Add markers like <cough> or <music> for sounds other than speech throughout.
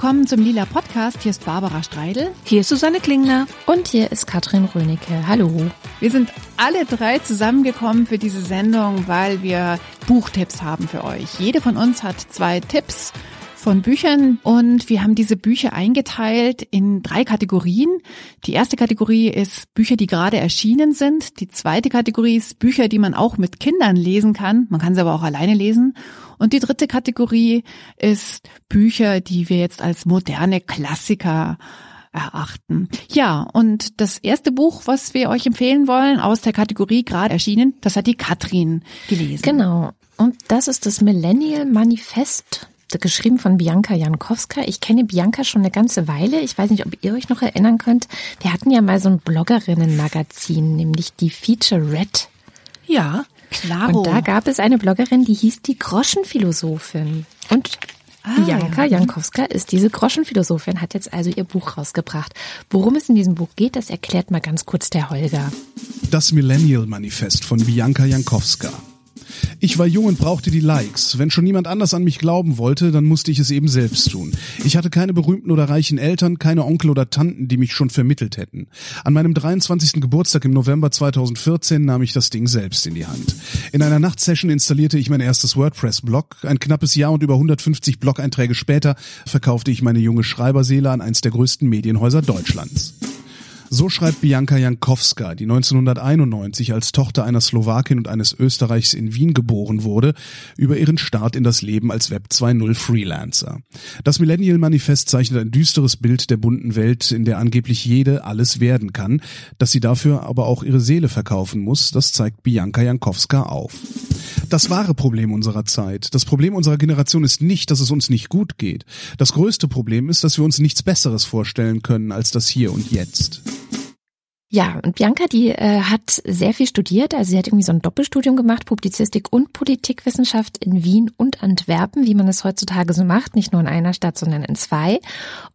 Willkommen zum Lila Podcast. Hier ist Barbara Streidel. Hier ist Susanne Klingner. Und hier ist Katrin Rönecke. Hallo. Wir sind alle drei zusammengekommen für diese Sendung, weil wir Buchtipps haben für euch. Jede von uns hat zwei Tipps von Büchern und wir haben diese Bücher eingeteilt in drei Kategorien. Die erste Kategorie ist Bücher, die gerade erschienen sind. Die zweite Kategorie ist Bücher, die man auch mit Kindern lesen kann. Man kann sie aber auch alleine lesen. Und die dritte Kategorie ist Bücher, die wir jetzt als moderne Klassiker erachten. Ja, und das erste Buch, was wir euch empfehlen wollen, aus der Kategorie gerade erschienen, das hat die Katrin gelesen. Genau. Und das ist das Millennial Manifest geschrieben von Bianca Jankowska. Ich kenne Bianca schon eine ganze Weile. Ich weiß nicht, ob ihr euch noch erinnern könnt. Wir hatten ja mal so ein Bloggerinnen-Magazin, nämlich die Feature Red. Ja, klar. Und da gab es eine Bloggerin, die hieß die Groschenphilosophin. Und ah, Bianca ja. Jankowska ist diese Groschenphilosophin, hat jetzt also ihr Buch rausgebracht. Worum es in diesem Buch geht, das erklärt mal ganz kurz der Holger. Das Millennial Manifest von Bianca Jankowska. Ich war jung und brauchte die Likes. Wenn schon niemand anders an mich glauben wollte, dann musste ich es eben selbst tun. Ich hatte keine berühmten oder reichen Eltern, keine Onkel oder Tanten, die mich schon vermittelt hätten. An meinem 23. Geburtstag im November 2014 nahm ich das Ding selbst in die Hand. In einer Nachtsession installierte ich mein erstes WordPress-Blog. Ein knappes Jahr und über 150 Blog-Einträge später verkaufte ich meine junge Schreiberseele an eins der größten Medienhäuser Deutschlands. So schreibt Bianka Jankowska, die 1991 als Tochter einer Slowakin und eines Österreichs in Wien geboren wurde, über ihren Start in das Leben als Web 2.0 Freelancer. Das Millennial Manifest zeichnet ein düsteres Bild der bunten Welt, in der angeblich jede alles werden kann, dass sie dafür aber auch ihre Seele verkaufen muss, das zeigt Bianka Jankowska auf. Das wahre Problem unserer Zeit, das Problem unserer Generation ist nicht, dass es uns nicht gut geht. Das größte Problem ist, dass wir uns nichts Besseres vorstellen können als das Hier und Jetzt. Ja, und Bianca, die äh, hat sehr viel studiert. Also sie hat irgendwie so ein Doppelstudium gemacht, Publizistik und Politikwissenschaft in Wien und Antwerpen, wie man es heutzutage so macht, nicht nur in einer Stadt, sondern in zwei.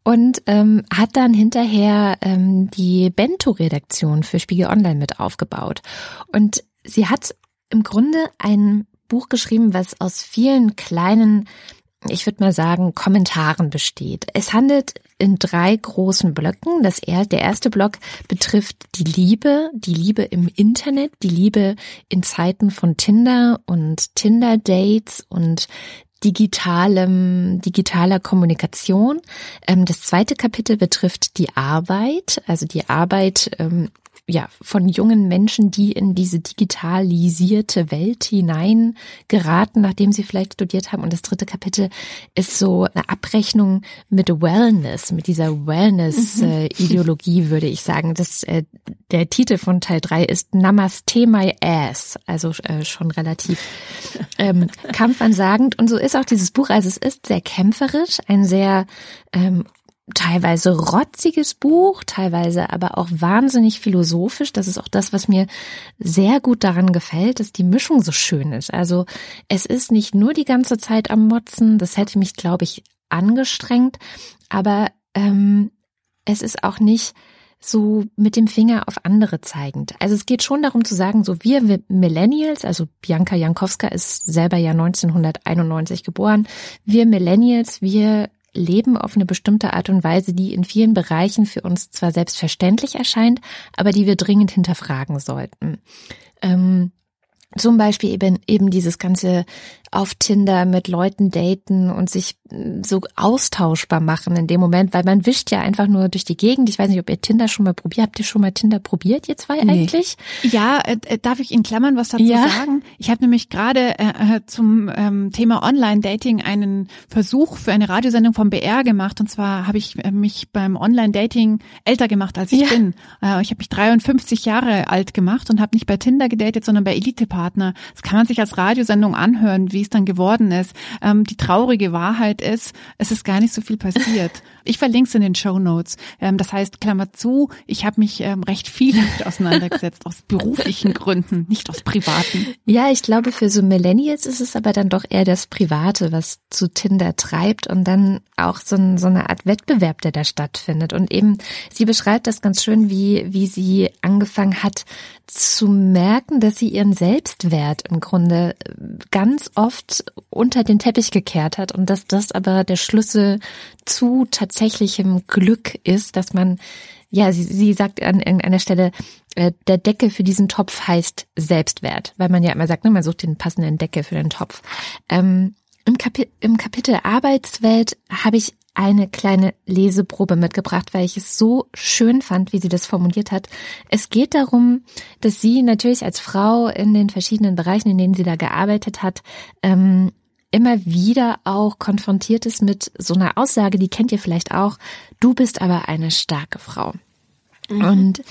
Und ähm, hat dann hinterher ähm, die Bento-Redaktion für Spiegel Online mit aufgebaut. Und sie hat im Grunde ein Buch geschrieben, was aus vielen kleinen ich würde mal sagen, Kommentaren besteht. Es handelt in drei großen Blöcken. Das er, der erste Block betrifft die Liebe, die Liebe im Internet, die Liebe in Zeiten von Tinder und Tinder-Dates und digitalem, digitaler Kommunikation. Ähm, das zweite Kapitel betrifft die Arbeit, also die Arbeit ähm, ja, von jungen Menschen, die in diese digitalisierte Welt hinein geraten, nachdem sie vielleicht studiert haben. Und das dritte Kapitel ist so eine Abrechnung mit Wellness, mit dieser Wellness-Ideologie, mhm. würde ich sagen. Das, äh, der Titel von Teil drei ist Namaste My Ass, also äh, schon relativ ähm, <laughs> kampfansagend. Und so ist auch dieses Buch. Also es ist sehr kämpferisch, ein sehr ähm, teilweise rotziges Buch, teilweise aber auch wahnsinnig philosophisch. Das ist auch das, was mir sehr gut daran gefällt, dass die Mischung so schön ist. Also es ist nicht nur die ganze Zeit am Motzen, das hätte mich, glaube ich, angestrengt, aber ähm, es ist auch nicht so mit dem Finger auf andere zeigend. Also es geht schon darum zu sagen, so wir Millennials, also Bianca Jankowska ist selber ja 1991 geboren, wir Millennials, wir leben auf eine bestimmte Art und Weise, die in vielen Bereichen für uns zwar selbstverständlich erscheint, aber die wir dringend hinterfragen sollten. Ähm, zum Beispiel eben, eben dieses ganze auf Tinder mit Leuten daten und sich mm, so austauschbar machen in dem Moment, weil man wischt ja einfach nur durch die Gegend. Ich weiß nicht, ob ihr Tinder schon mal probiert. Habt ihr schon mal Tinder probiert, ihr zwei nee. eigentlich? Ja, äh, äh, darf ich in Klammern was dazu ja. sagen? Ich habe nämlich gerade äh, äh, zum ähm, Thema Online-Dating einen Versuch für eine Radiosendung vom BR gemacht. Und zwar habe ich äh, mich beim Online-Dating älter gemacht, als ich ja. bin. Äh, ich habe mich 53 Jahre alt gemacht und habe nicht bei Tinder gedatet, sondern bei Elite-Partner. Das kann man sich als Radiosendung anhören, wie es dann geworden ist. Ähm, die traurige Wahrheit ist, es ist gar nicht so viel passiert. <laughs> Ich verlinke es in den Show Notes. Ähm, das heißt, Klammer zu, ich habe mich ähm, recht viel <laughs> damit auseinandergesetzt, aus beruflichen Gründen, nicht aus privaten. Ja, ich glaube, für so Millennials ist es aber dann doch eher das Private, was zu Tinder treibt und dann auch so, ein, so eine Art Wettbewerb, der da stattfindet. Und eben, sie beschreibt das ganz schön, wie, wie sie angefangen hat zu merken, dass sie ihren Selbst Selbstwert im Grunde ganz oft unter den Teppich gekehrt hat und dass das aber der Schlüssel zu tatsächlichem Glück ist, dass man, ja, sie, sie sagt an irgendeiner Stelle, äh, der Deckel für diesen Topf heißt Selbstwert, weil man ja immer sagt, ne, man sucht den passenden Deckel für den Topf. Ähm, im, Kapi Im Kapitel Arbeitswelt habe ich eine kleine Leseprobe mitgebracht, weil ich es so schön fand, wie sie das formuliert hat. Es geht darum, dass sie natürlich als Frau in den verschiedenen Bereichen, in denen sie da gearbeitet hat, ähm, immer wieder auch konfrontiert ist mit so einer Aussage, die kennt ihr vielleicht auch, du bist aber eine starke Frau. Mhm. Und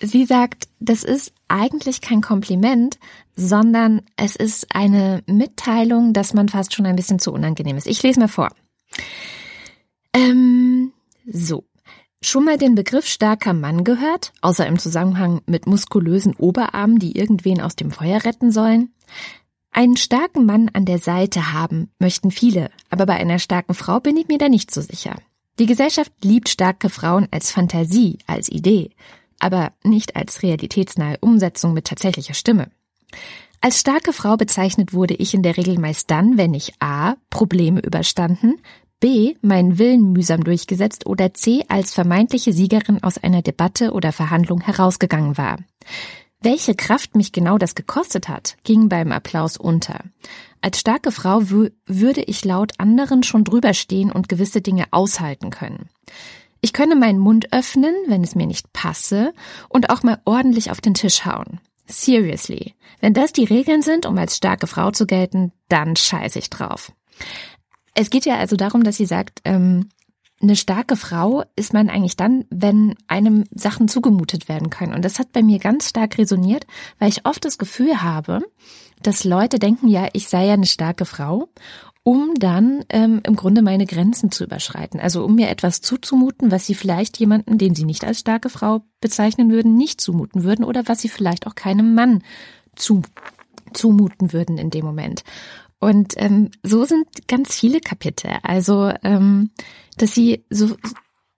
sie sagt, das ist eigentlich kein Kompliment, sondern es ist eine Mitteilung, dass man fast schon ein bisschen zu unangenehm ist. Ich lese mal vor. Ähm, so. Schon mal den Begriff starker Mann gehört, außer im Zusammenhang mit muskulösen Oberarmen, die irgendwen aus dem Feuer retten sollen? Einen starken Mann an der Seite haben möchten viele, aber bei einer starken Frau bin ich mir da nicht so sicher. Die Gesellschaft liebt starke Frauen als Fantasie, als Idee, aber nicht als realitätsnahe Umsetzung mit tatsächlicher Stimme. Als starke Frau bezeichnet wurde ich in der Regel meist dann, wenn ich a. Probleme überstanden, b. meinen Willen mühsam durchgesetzt oder c. als vermeintliche Siegerin aus einer Debatte oder Verhandlung herausgegangen war. Welche Kraft mich genau das gekostet hat, ging beim Applaus unter. Als starke Frau würde ich laut anderen schon drüber stehen und gewisse Dinge aushalten können. Ich könne meinen Mund öffnen, wenn es mir nicht passe, und auch mal ordentlich auf den Tisch hauen. Seriously. Wenn das die Regeln sind, um als starke Frau zu gelten, dann scheiße ich drauf. Es geht ja also darum, dass sie sagt, ähm, eine starke Frau ist man eigentlich dann, wenn einem Sachen zugemutet werden können. Und das hat bei mir ganz stark resoniert, weil ich oft das Gefühl habe, dass Leute denken, ja, ich sei ja eine starke Frau, um dann ähm, im Grunde meine Grenzen zu überschreiten. Also um mir etwas zuzumuten, was sie vielleicht jemanden, den sie nicht als starke Frau bezeichnen würden, nicht zumuten würden oder was sie vielleicht auch keinem Mann zu, zumuten würden in dem Moment. Und ähm, so sind ganz viele Kapitel. Also, ähm, dass sie so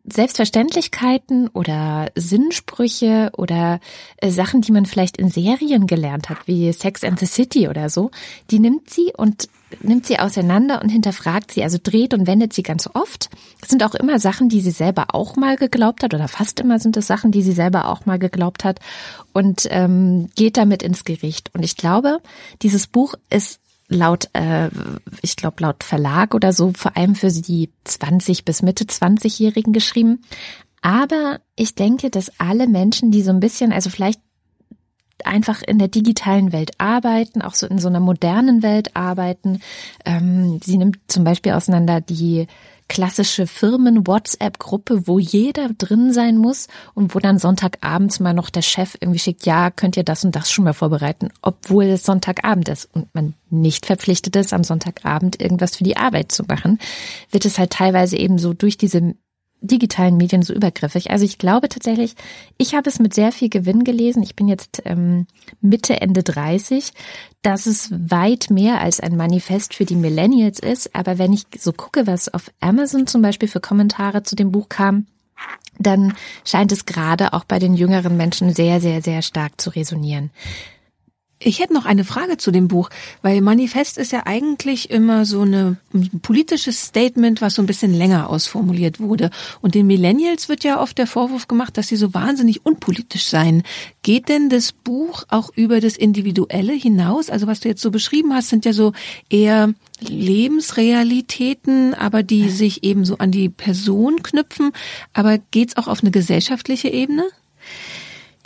Selbstverständlichkeiten oder Sinnsprüche oder äh, Sachen, die man vielleicht in Serien gelernt hat, wie Sex and the City oder so, die nimmt sie und nimmt sie auseinander und hinterfragt sie, also dreht und wendet sie ganz oft. Das sind auch immer Sachen, die sie selber auch mal geglaubt hat oder fast immer sind es Sachen, die sie selber auch mal geglaubt hat und ähm, geht damit ins Gericht. Und ich glaube, dieses Buch ist laut, äh, ich glaube laut Verlag oder so, vor allem für die 20 bis Mitte 20-Jährigen geschrieben. Aber ich denke, dass alle Menschen, die so ein bisschen, also vielleicht einfach in der digitalen Welt arbeiten, auch so in so einer modernen Welt arbeiten. Ähm, sie nimmt zum Beispiel auseinander die klassische Firmen-WhatsApp-Gruppe, wo jeder drin sein muss und wo dann Sonntagabends mal noch der Chef irgendwie schickt, ja, könnt ihr das und das schon mal vorbereiten, obwohl es Sonntagabend ist und man nicht verpflichtet ist, am Sonntagabend irgendwas für die Arbeit zu machen, wird es halt teilweise eben so durch diese digitalen Medien so übergriffig. Also ich glaube tatsächlich, ich habe es mit sehr viel Gewinn gelesen. Ich bin jetzt ähm, Mitte, Ende 30, dass es weit mehr als ein Manifest für die Millennials ist. Aber wenn ich so gucke, was auf Amazon zum Beispiel für Kommentare zu dem Buch kam, dann scheint es gerade auch bei den jüngeren Menschen sehr, sehr, sehr stark zu resonieren. Ich hätte noch eine Frage zu dem Buch, weil Manifest ist ja eigentlich immer so eine, ein politisches Statement, was so ein bisschen länger ausformuliert wurde. Und den Millennials wird ja oft der Vorwurf gemacht, dass sie so wahnsinnig unpolitisch seien. Geht denn das Buch auch über das Individuelle hinaus? Also was du jetzt so beschrieben hast, sind ja so eher Lebensrealitäten, aber die sich eben so an die Person knüpfen. Aber geht's auch auf eine gesellschaftliche Ebene?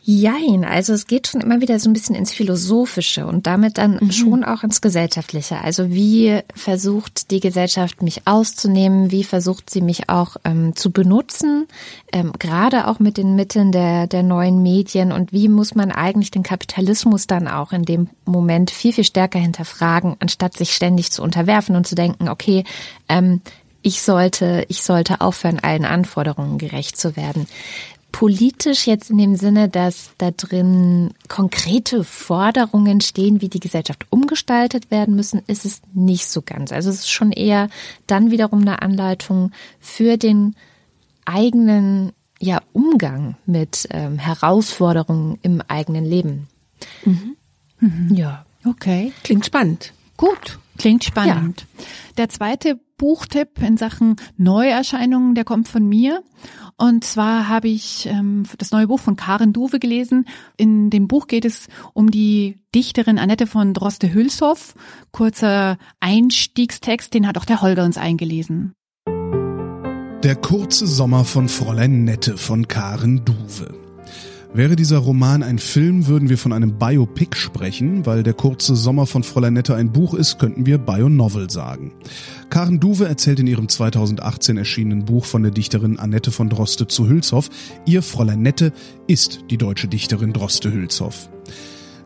Jein, also es geht schon immer wieder so ein bisschen ins Philosophische und damit dann mhm. schon auch ins Gesellschaftliche. Also wie versucht die Gesellschaft mich auszunehmen, wie versucht sie mich auch ähm, zu benutzen, ähm, gerade auch mit den Mitteln der, der neuen Medien und wie muss man eigentlich den Kapitalismus dann auch in dem Moment viel, viel stärker hinterfragen, anstatt sich ständig zu unterwerfen und zu denken, okay, ähm, ich sollte, ich sollte aufhören, allen Anforderungen gerecht zu werden politisch jetzt in dem Sinne, dass da drin konkrete Forderungen stehen, wie die Gesellschaft umgestaltet werden müssen, ist es nicht so ganz. Also es ist schon eher dann wiederum eine Anleitung für den eigenen ja, Umgang mit ähm, Herausforderungen im eigenen Leben. Mhm. Mhm. Ja. Okay. Klingt spannend. Gut. Klingt spannend. Ja. Der zweite Buchtipp in Sachen Neuerscheinungen, der kommt von mir. Und zwar habe ich ähm, das neue Buch von Karen Duwe gelesen. In dem Buch geht es um die Dichterin Annette von Droste-Hülshoff. Kurzer Einstiegstext, den hat auch der Holger uns eingelesen. Der kurze Sommer von Fräulein Nette von Karen Duwe. Wäre dieser Roman ein Film, würden wir von einem Biopic sprechen, weil der kurze Sommer von Fräulein Nette ein Buch ist, könnten wir Bionovel sagen. Karen Duwe erzählt in ihrem 2018 erschienenen Buch von der Dichterin Annette von Droste zu Hülshoff, ihr Fräulein Nette ist die deutsche Dichterin Droste Hülshoff.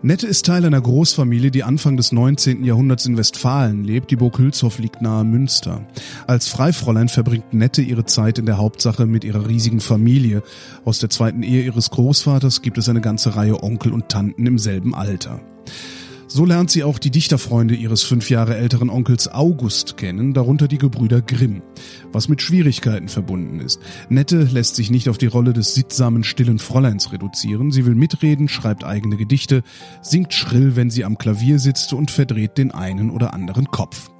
Nette ist Teil einer Großfamilie, die Anfang des 19. Jahrhunderts in Westfalen lebt. Die Burg Hülshoff liegt nahe Münster. Als Freifräulein verbringt Nette ihre Zeit in der Hauptsache mit ihrer riesigen Familie. Aus der zweiten Ehe ihres Großvaters gibt es eine ganze Reihe Onkel und Tanten im selben Alter. So lernt sie auch die Dichterfreunde ihres fünf Jahre älteren Onkels August kennen, darunter die Gebrüder Grimm, was mit Schwierigkeiten verbunden ist. Nette lässt sich nicht auf die Rolle des sittsamen, stillen Fräuleins reduzieren. Sie will mitreden, schreibt eigene Gedichte, singt schrill, wenn sie am Klavier sitzt und verdreht den einen oder anderen Kopf.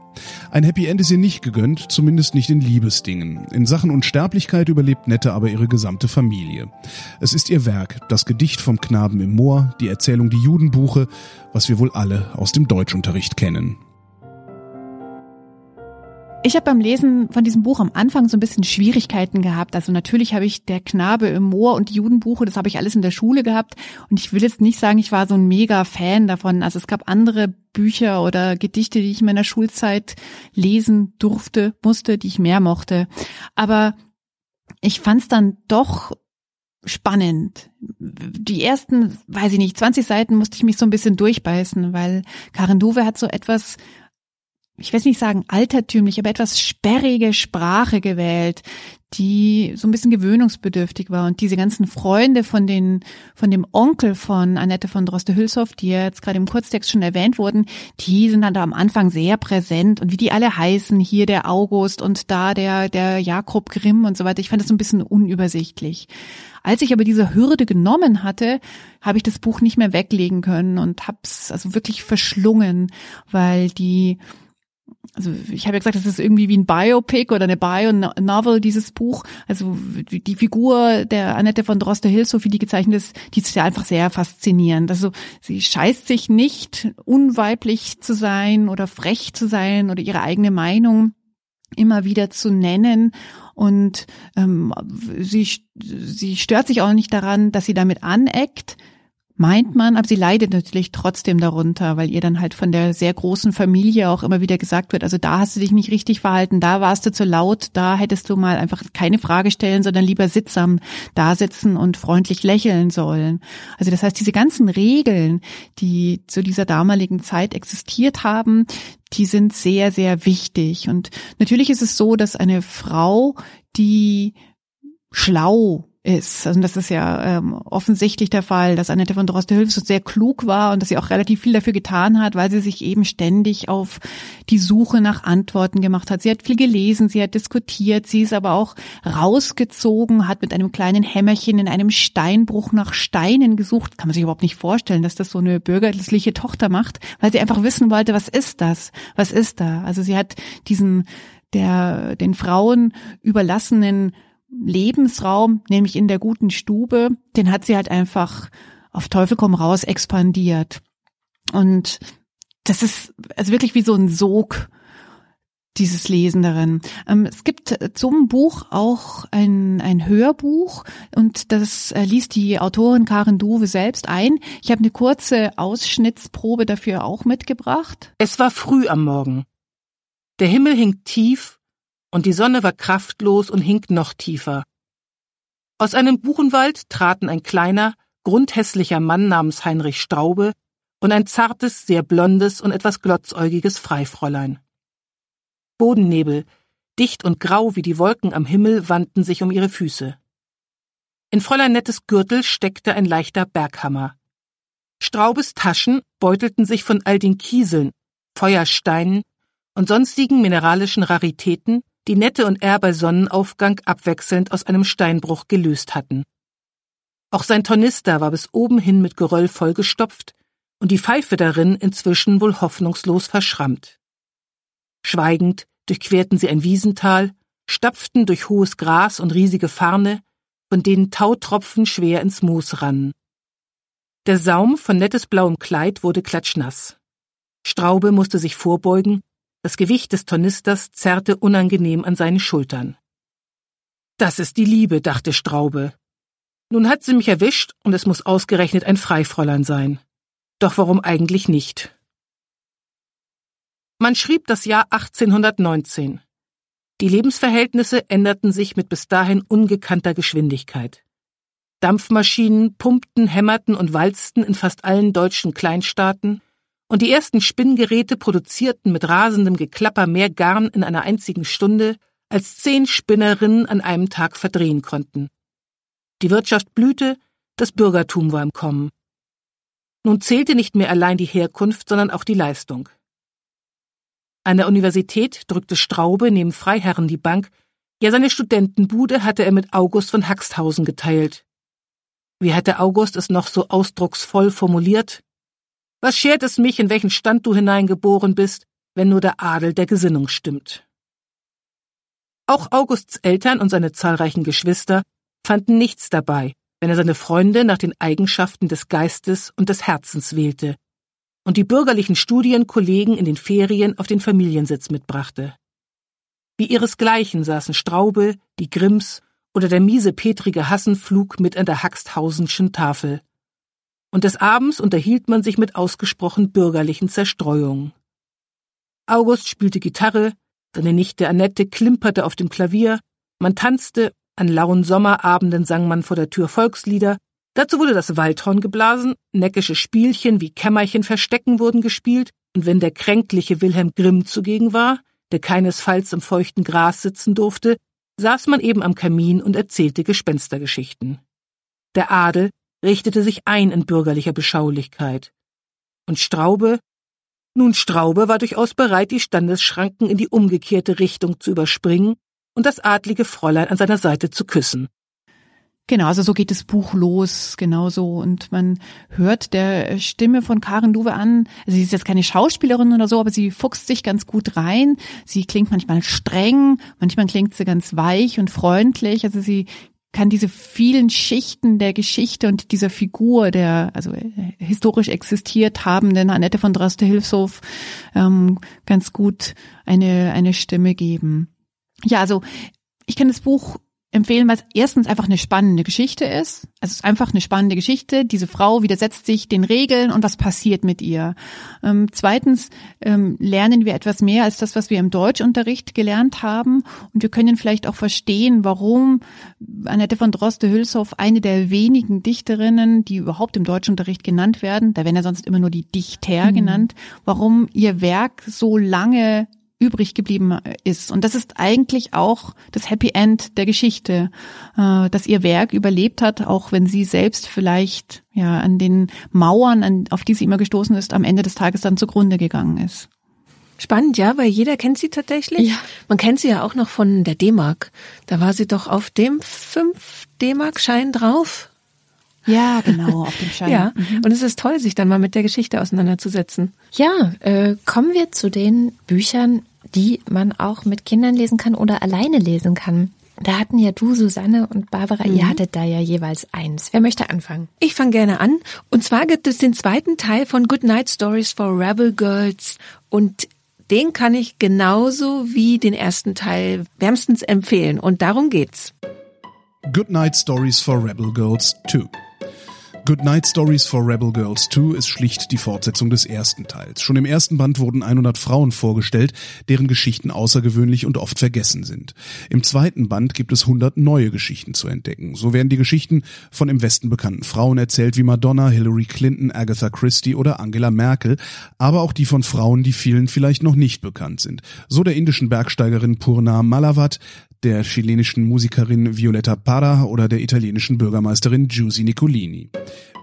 Ein Happy End ist ihr nicht gegönnt, zumindest nicht in Liebesdingen. In Sachen Unsterblichkeit überlebt Nette aber ihre gesamte Familie. Es ist ihr Werk, das Gedicht vom Knaben im Moor, die Erzählung Die Judenbuche, was wir wohl alle aus dem Deutschunterricht kennen. Ich habe beim Lesen von diesem Buch am Anfang so ein bisschen Schwierigkeiten gehabt. Also natürlich habe ich der Knabe im Moor und die Judenbuche, das habe ich alles in der Schule gehabt. Und ich will jetzt nicht sagen, ich war so ein mega Fan davon. Also es gab andere Bücher oder Gedichte, die ich in meiner Schulzeit lesen durfte, musste, die ich mehr mochte. Aber ich fand es dann doch spannend. Die ersten, weiß ich nicht, 20 Seiten musste ich mich so ein bisschen durchbeißen, weil Karin Duwe hat so etwas ich will nicht sagen altertümlich, aber etwas sperrige Sprache gewählt, die so ein bisschen gewöhnungsbedürftig war. Und diese ganzen Freunde von den, von dem Onkel von Annette von Droste-Hülshoff, die jetzt gerade im Kurztext schon erwähnt wurden, die sind dann da am Anfang sehr präsent. Und wie die alle heißen, hier der August und da der, der Jakob Grimm und so weiter. Ich fand das so ein bisschen unübersichtlich. Als ich aber diese Hürde genommen hatte, habe ich das Buch nicht mehr weglegen können und hab's also wirklich verschlungen, weil die also ich habe ja gesagt, das ist irgendwie wie ein Biopic oder eine Bio-Novel, dieses Buch. Also die Figur der Annette von Droste-Hills, wie die gezeichnet ist, die ist ja einfach sehr faszinierend. Also sie scheißt sich nicht, unweiblich zu sein oder frech zu sein oder ihre eigene Meinung immer wieder zu nennen und ähm, sie, sie stört sich auch nicht daran, dass sie damit aneckt, meint man, aber sie leidet natürlich trotzdem darunter, weil ihr dann halt von der sehr großen Familie auch immer wieder gesagt wird, also da hast du dich nicht richtig verhalten, da warst du zu laut, da hättest du mal einfach keine Frage stellen, sondern lieber sittsam da sitzen und freundlich lächeln sollen. Also das heißt, diese ganzen Regeln, die zu dieser damaligen Zeit existiert haben, die sind sehr, sehr wichtig. Und natürlich ist es so, dass eine Frau, die schlau ist. Also das ist ja ähm, offensichtlich der Fall, dass Annette von Droste-Hülf so sehr klug war und dass sie auch relativ viel dafür getan hat, weil sie sich eben ständig auf die Suche nach Antworten gemacht hat. Sie hat viel gelesen, sie hat diskutiert, sie ist aber auch rausgezogen, hat mit einem kleinen Hämmerchen in einem Steinbruch nach Steinen gesucht. Kann man sich überhaupt nicht vorstellen, dass das so eine bürgerliche Tochter macht, weil sie einfach wissen wollte, was ist das? Was ist da? Also sie hat diesen der den Frauen überlassenen Lebensraum, nämlich in der guten Stube, den hat sie halt einfach auf Teufel komm raus expandiert. Und das ist also wirklich wie so ein Sog, dieses Lesen darin. Ähm, es gibt zum Buch auch ein, ein Hörbuch und das äh, liest die Autorin Karen Duwe selbst ein. Ich habe eine kurze Ausschnittsprobe dafür auch mitgebracht. Es war früh am Morgen. Der Himmel hing tief und die Sonne war kraftlos und hing noch tiefer. Aus einem Buchenwald traten ein kleiner, grundhässlicher Mann namens Heinrich Straube und ein zartes, sehr blondes und etwas glotzäugiges Freifräulein. Bodennebel, dicht und grau wie die Wolken am Himmel, wandten sich um ihre Füße. In Fräulein Nettes Gürtel steckte ein leichter Berghammer. Straubes Taschen beutelten sich von all den Kieseln, Feuersteinen und sonstigen mineralischen Raritäten, die Nette und er bei Sonnenaufgang abwechselnd aus einem Steinbruch gelöst hatten. Auch sein Tornister war bis oben hin mit Geröll vollgestopft, und die Pfeife darin inzwischen wohl hoffnungslos verschrammt. Schweigend durchquerten sie ein Wiesental, stapften durch hohes Gras und riesige Farne, von denen Tautropfen schwer ins Moos rannen. Der Saum von nettes blauem Kleid wurde klatschnass. Straube musste sich vorbeugen, das Gewicht des Tornisters zerrte unangenehm an seinen Schultern. Das ist die Liebe, dachte Straube. Nun hat sie mich erwischt und es muss ausgerechnet ein Freifräulein sein. Doch warum eigentlich nicht? Man schrieb das Jahr 1819. Die Lebensverhältnisse änderten sich mit bis dahin ungekannter Geschwindigkeit. Dampfmaschinen pumpten, hämmerten und walzten in fast allen deutschen Kleinstaaten, und die ersten Spinngeräte produzierten mit rasendem Geklapper mehr Garn in einer einzigen Stunde, als zehn Spinnerinnen an einem Tag verdrehen konnten. Die Wirtschaft blühte, das Bürgertum war im Kommen. Nun zählte nicht mehr allein die Herkunft, sondern auch die Leistung. An der Universität drückte Straube neben Freiherren die Bank, ja seine Studentenbude hatte er mit August von Haxthausen geteilt. Wie hätte August es noch so ausdrucksvoll formuliert? Was schert es mich, in welchen Stand du hineingeboren bist, wenn nur der Adel der Gesinnung stimmt? Auch Augusts Eltern und seine zahlreichen Geschwister fanden nichts dabei, wenn er seine Freunde nach den Eigenschaften des Geistes und des Herzens wählte und die bürgerlichen Studienkollegen in den Ferien auf den Familiensitz mitbrachte. Wie ihresgleichen saßen Straube, die Grimms oder der miese Petrige Hassenflug mit an der Haxthausenschen Tafel und des Abends unterhielt man sich mit ausgesprochen bürgerlichen Zerstreuungen. August spielte Gitarre, seine Nichte Annette klimperte auf dem Klavier, man tanzte, an lauen Sommerabenden sang man vor der Tür Volkslieder, dazu wurde das Waldhorn geblasen, neckische Spielchen wie Kämmerchen verstecken wurden gespielt, und wenn der kränkliche Wilhelm Grimm zugegen war, der keinesfalls im feuchten Gras sitzen durfte, saß man eben am Kamin und erzählte Gespenstergeschichten. Der Adel richtete sich ein in bürgerlicher Beschaulichkeit. Und Straube? Nun, Straube war durchaus bereit, die Standesschranken in die umgekehrte Richtung zu überspringen und das adlige Fräulein an seiner Seite zu küssen. Genau, also so geht das Buch los, genauso. Und man hört der Stimme von Karen Duwe an. Also sie ist jetzt keine Schauspielerin oder so, aber sie fuchst sich ganz gut rein. Sie klingt manchmal streng, manchmal klingt sie ganz weich und freundlich. Also sie kann diese vielen Schichten der Geschichte und dieser Figur, der also äh, historisch existiert habenden Annette von Droste-Hilfshof ähm, ganz gut eine, eine Stimme geben. Ja, also ich kann das Buch empfehlen, weil es erstens einfach eine spannende Geschichte ist. Also es ist einfach eine spannende Geschichte. Diese Frau widersetzt sich den Regeln und was passiert mit ihr. Ähm, zweitens ähm, lernen wir etwas mehr als das, was wir im Deutschunterricht gelernt haben. Und wir können vielleicht auch verstehen, warum Annette von Droste-Hülshoff eine der wenigen Dichterinnen, die überhaupt im Deutschunterricht genannt werden, da werden ja sonst immer nur die Dichter mhm. genannt, warum ihr Werk so lange übrig geblieben ist. Und das ist eigentlich auch das Happy End der Geschichte, äh, dass ihr Werk überlebt hat, auch wenn sie selbst vielleicht ja an den Mauern, an, auf die sie immer gestoßen ist, am Ende des Tages dann zugrunde gegangen ist. Spannend, ja, weil jeder kennt sie tatsächlich. Ja. Man kennt sie ja auch noch von der D-Mark. Da war sie doch auf dem 5 D-Mark-Schein drauf. Ja, genau, auf dem Schein. <laughs> ja, mhm. und es ist toll, sich dann mal mit der Geschichte auseinanderzusetzen. Ja, äh, kommen wir zu den Büchern, die man auch mit Kindern lesen kann oder alleine lesen kann. Da hatten ja du, Susanne und Barbara, mhm. ihr hattet da ja jeweils eins. Wer möchte anfangen? Ich fange gerne an. Und zwar gibt es den zweiten Teil von Good Night Stories for Rebel Girls. Und den kann ich genauso wie den ersten Teil wärmstens empfehlen. Und darum geht's. Good Night Stories for Rebel Girls 2. Good Night Stories for Rebel Girls 2 ist schlicht die Fortsetzung des ersten Teils. Schon im ersten Band wurden 100 Frauen vorgestellt, deren Geschichten außergewöhnlich und oft vergessen sind. Im zweiten Band gibt es 100 neue Geschichten zu entdecken. So werden die Geschichten von im Westen bekannten Frauen erzählt wie Madonna, Hillary Clinton, Agatha Christie oder Angela Merkel, aber auch die von Frauen, die vielen vielleicht noch nicht bekannt sind. So der indischen Bergsteigerin Purna Malavat, der chilenischen Musikerin Violetta Parra oder der italienischen Bürgermeisterin Giusy Nicolini.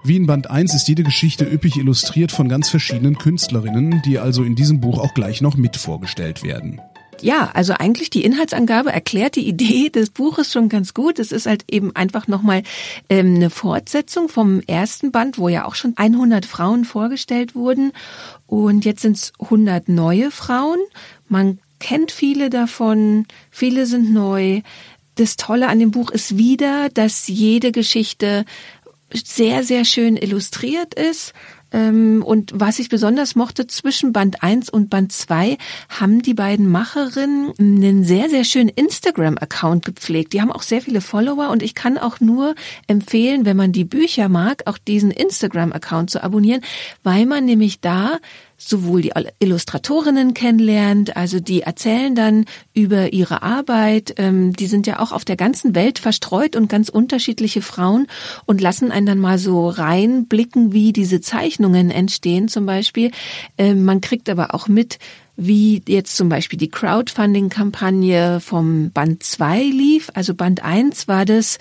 Wie in Band 1 ist jede Geschichte üppig illustriert von ganz verschiedenen Künstlerinnen, die also in diesem Buch auch gleich noch mit vorgestellt werden. Ja, also eigentlich die Inhaltsangabe erklärt die Idee des Buches schon ganz gut. Es ist halt eben einfach nochmal ähm, eine Fortsetzung vom ersten Band, wo ja auch schon 100 Frauen vorgestellt wurden. Und jetzt sind es 100 neue Frauen. Man kennt viele davon, viele sind neu. Das Tolle an dem Buch ist wieder, dass jede Geschichte sehr, sehr schön illustriert ist. Ähm, und was ich besonders mochte, zwischen Band 1 und Band 2 haben die beiden Macherinnen einen sehr, sehr schönen Instagram-Account gepflegt. Die haben auch sehr viele Follower und ich kann auch nur empfehlen, wenn man die Bücher mag, auch diesen Instagram-Account zu abonnieren, weil man nämlich da sowohl die Illustratorinnen kennenlernt, also die erzählen dann über ihre Arbeit. Ähm, die sind ja auch auf der ganzen Welt verstreut und ganz unterschiedliche Frauen und lassen einen dann mal so reinblicken, wie diese Zeichnungen entstehen zum Beispiel. Ähm, man kriegt aber auch mit, wie jetzt zum Beispiel die Crowdfunding-Kampagne vom Band 2 lief. Also Band 1 war das,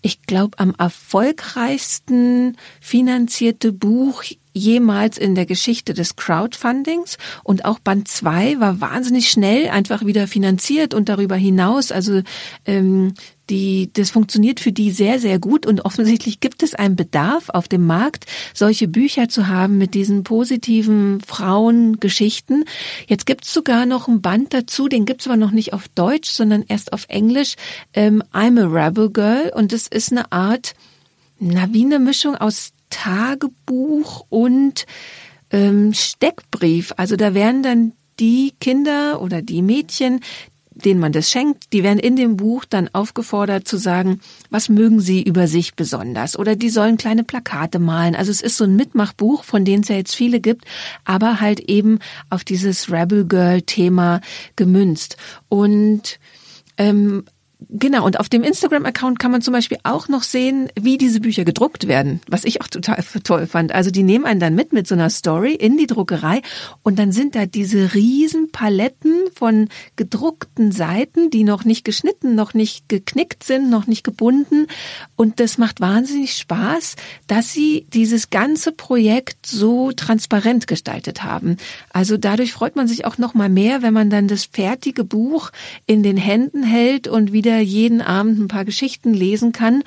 ich glaube, am erfolgreichsten finanzierte Buch jemals in der Geschichte des Crowdfundings. Und auch Band 2 war wahnsinnig schnell einfach wieder finanziert und darüber hinaus. Also ähm, die, das funktioniert für die sehr, sehr gut und offensichtlich gibt es einen Bedarf auf dem Markt, solche Bücher zu haben mit diesen positiven Frauengeschichten. Jetzt gibt es sogar noch ein Band dazu, den gibt es aber noch nicht auf Deutsch, sondern erst auf Englisch. Ähm, I'm a Rebel Girl und das ist eine Art, na, wie eine Mischung aus Tagebuch und ähm, Steckbrief. Also da werden dann die Kinder oder die Mädchen, denen man das schenkt, die werden in dem Buch dann aufgefordert zu sagen, was mögen sie über sich besonders oder die sollen kleine Plakate malen. Also es ist so ein Mitmachbuch, von denen es ja jetzt viele gibt, aber halt eben auf dieses Rebel Girl Thema gemünzt. Und ähm, Genau, und auf dem Instagram-Account kann man zum Beispiel auch noch sehen, wie diese Bücher gedruckt werden, was ich auch total <laughs> toll fand. Also die nehmen einen dann mit mit so einer Story in die Druckerei und dann sind da diese riesen Paletten von gedruckten Seiten, die noch nicht geschnitten, noch nicht geknickt sind, noch nicht gebunden. Und das macht wahnsinnig Spaß, dass sie dieses ganze Projekt so transparent gestaltet haben. Also dadurch freut man sich auch noch mal mehr, wenn man dann das fertige Buch in den Händen hält und wieder wieder jeden Abend ein paar Geschichten lesen kann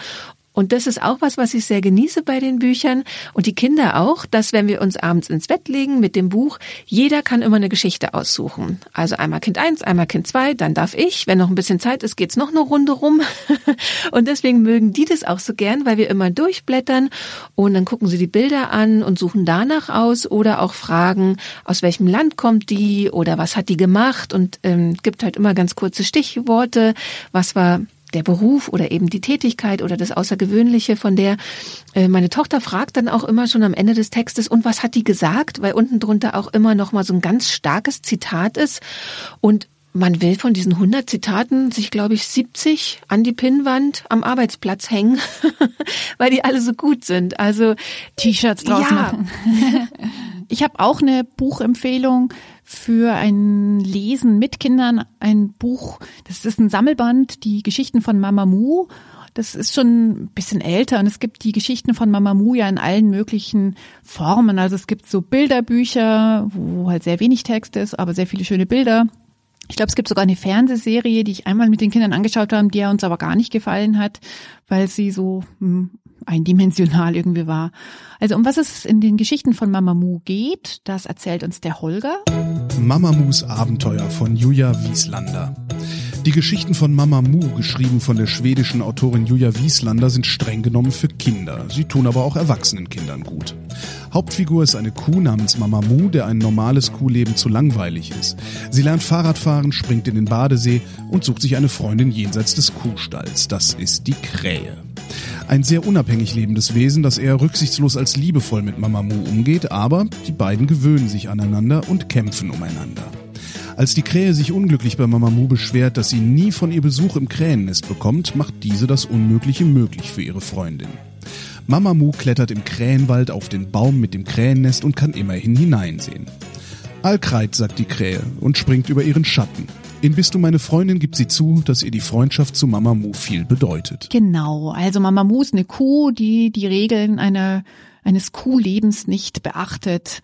und das ist auch was, was ich sehr genieße bei den Büchern und die Kinder auch, dass wenn wir uns abends ins Bett legen mit dem Buch, jeder kann immer eine Geschichte aussuchen. Also einmal Kind eins, einmal Kind zwei, dann darf ich, wenn noch ein bisschen Zeit ist, geht's noch eine Runde rum. <laughs> und deswegen mögen die das auch so gern, weil wir immer durchblättern und dann gucken sie die Bilder an und suchen danach aus oder auch fragen, aus welchem Land kommt die oder was hat die gemacht und ähm, gibt halt immer ganz kurze Stichworte, was war der Beruf oder eben die Tätigkeit oder das Außergewöhnliche, von der äh, meine Tochter fragt dann auch immer schon am Ende des Textes, und was hat die gesagt? Weil unten drunter auch immer noch mal so ein ganz starkes Zitat ist. Und man will von diesen 100 Zitaten sich, glaube ich, 70 an die Pinnwand am Arbeitsplatz hängen, <laughs> weil die alle so gut sind. Also T-Shirts draus ja. machen. <laughs> ich habe auch eine Buchempfehlung für ein Lesen mit Kindern. Ein Buch, das ist ein Sammelband, die Geschichten von Mama Mu. Das ist schon ein bisschen älter und es gibt die Geschichten von Mama Mu ja in allen möglichen Formen. Also es gibt so Bilderbücher, wo halt sehr wenig Text ist, aber sehr viele schöne Bilder. Ich glaube, es gibt sogar eine Fernsehserie, die ich einmal mit den Kindern angeschaut habe, die uns aber gar nicht gefallen hat, weil sie so hm, eindimensional irgendwie war. Also um was es in den Geschichten von Mamamoo geht, das erzählt uns der Holger. Mamamus Abenteuer von Julia Wieslander. Die Geschichten von Mama Mu, geschrieben von der schwedischen Autorin Julia Wieslander, sind streng genommen für Kinder. Sie tun aber auch erwachsenen Kindern gut. Hauptfigur ist eine Kuh namens Mama Mu, der ein normales Kuhleben zu langweilig ist. Sie lernt Fahrradfahren, springt in den Badesee und sucht sich eine Freundin jenseits des Kuhstalls. Das ist die Krähe. Ein sehr unabhängig lebendes Wesen, das eher rücksichtslos als liebevoll mit Mama Mu umgeht, aber die beiden gewöhnen sich aneinander und kämpfen umeinander. Als die Krähe sich unglücklich bei Mama Mu beschwert, dass sie nie von ihr Besuch im Krähennest bekommt, macht diese das Unmögliche möglich für ihre Freundin. Mama Mu klettert im Krähenwald auf den Baum mit dem Krähennest und kann immerhin hineinsehen. Alkreit, sagt die Krähe und springt über ihren Schatten. In Bist du meine Freundin gibt sie zu, dass ihr die Freundschaft zu Mama Mu viel bedeutet. Genau, also Mama Mu ist eine Kuh, die die Regeln einer, eines Kuhlebens nicht beachtet.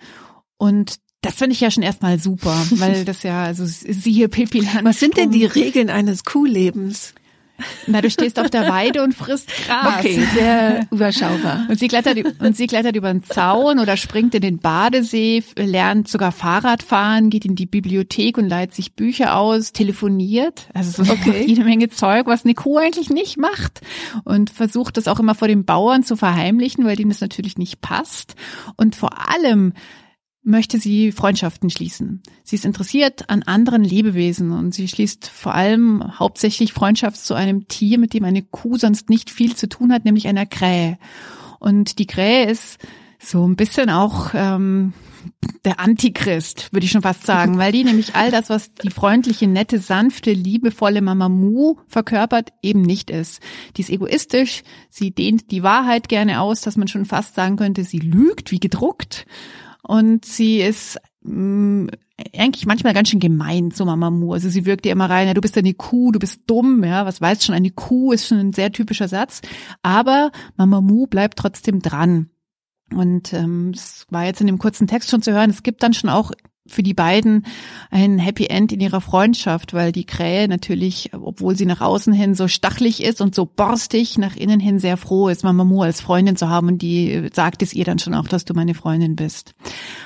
Und Das finde ich ja schon erstmal super, weil <laughs> das ja, also siehe Pippi Landstrom. Was sind denn die Regeln eines Kuhlebens? Na, du stehst auf der Weide und frisst Gras. Okay, sehr überschaubar. Und sie klettert, und sie klettert über den Zaun oder springt in den Badesee, lernt sogar Fahrrad fahren, geht in die Bibliothek und leiht sich Bücher aus, telefoniert. Also so okay. <laughs> jede Menge Zeug, was eine Kuh eigentlich nicht macht. Und versucht das auch immer vor den Bauern zu verheimlichen, weil denen das natürlich nicht passt. Und vor allem möchte sie Freundschaften schließen. Sie ist interessiert an anderen Lebewesen und sie schließt vor allem hauptsächlich Freundschaft zu einem Tier, mit dem eine Kuh sonst nicht viel zu tun hat, nämlich einer Krähe. Und die Krähe ist so ein bisschen auch ähm, der Antichrist, würde ich schon fast sagen, weil die nämlich all das, was die freundliche, nette, sanfte, liebevolle Mama Mu verkörpert, eben nicht ist. Die ist egoistisch, sie dehnt die Wahrheit gerne aus, dass man schon fast sagen könnte, sie lügt wie gedruckt und sie ist mh, mm, eigentlich manchmal ganz schön gemein zu Mama Mu. Also sie wirkt ihr immer rein, ja, du bist eine Kuh, du bist dumm, ja, was weißt schon, eine Kuh ist schon ein sehr typischer Satz. Aber Mama Mu bleibt trotzdem dran. Und ähm, es war jetzt in dem kurzen Text schon zu hören, es gibt dann schon auch für die beiden ein Happy End in ihrer Freundschaft, weil die Krähe natürlich, obwohl sie nach außen hin so stachlich ist und so borstig, nach innen hin sehr froh ist, Mama Mu als Freundin zu haben und die sagt es ihr dann schon auch, dass du meine Freundin bist.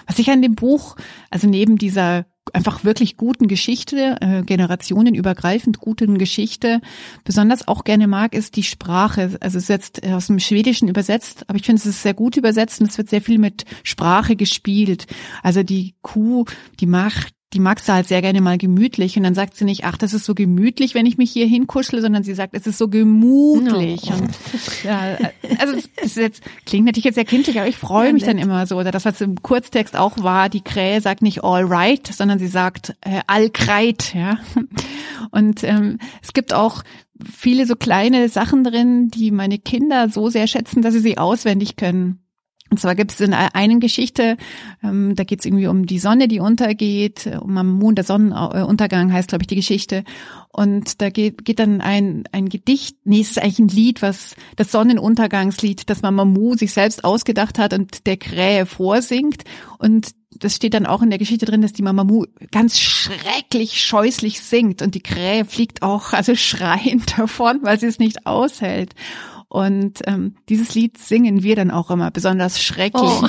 Was ich an dem Buch, also neben dieser einfach wirklich guten Geschichte, äh, generationenübergreifend guten Geschichte, besonders auch gerne mag, ist die Sprache. Also es ist jetzt aus dem Schwedischen übersetzt, aber ich finde, es ist sehr gut übersetzt und es wird sehr viel mit Sprache gespielt. Also die Kuh, die macht die magst du halt sehr gerne mal gemütlich. Und dann sagt sie nicht, ach, das ist so gemütlich, wenn ich mich hier hinkuschle, sondern sie sagt, es ist so gemutlich. No. Und, ja, also das jetzt, klingt natürlich jetzt sehr kindlich, aber ich freue ja, mich nett. dann immer so. Oder das, was im Kurztext auch war, die Krähe sagt nicht all right, sondern sie sagt äh, allkreit. Ja? Und ähm, es gibt auch viele so kleine Sachen drin, die meine Kinder so sehr schätzen, dass sie sie auswendig können. Und zwar gibt es in einer Geschichte, ähm, da geht es irgendwie um die Sonne, die untergeht, um am Mond der Sonnenuntergang heißt, glaube ich, die Geschichte. Und da geht, geht dann ein, ein Gedicht, nee, es ist eigentlich ein Lied, was das Sonnenuntergangslied, das Mama Mu sich selbst ausgedacht hat und der Krähe vorsingt. Und das steht dann auch in der Geschichte drin, dass die Mama Mu ganz schrecklich scheußlich singt und die Krähe fliegt auch also schreiend <laughs> davon, weil sie es nicht aushält. Und ähm, dieses Lied singen wir dann auch immer besonders schrecklich. Oh.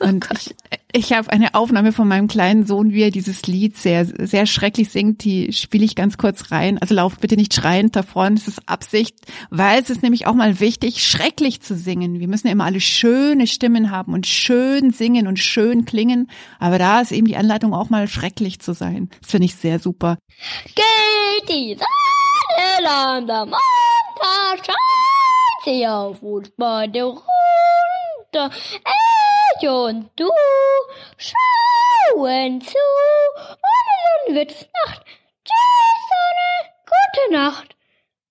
<laughs> Und ich, ich habe eine Aufnahme von meinem kleinen Sohn, wie er dieses Lied sehr, sehr schrecklich singt. Die spiele ich ganz kurz rein. Also lauft bitte nicht schreiend davon. Das ist Absicht, weil es ist nämlich auch mal wichtig, schrecklich zu singen. Wir müssen ja immer alle schöne Stimmen haben und schön singen und schön klingen. Aber da ist eben die Anleitung auch mal schrecklich zu sein. Das finde ich sehr super. Geht die Sonne an der Auf und beide runter. Ich und du schauen zu. Und dann wird's Nacht. Tschüss, Sonne. Gute Nacht.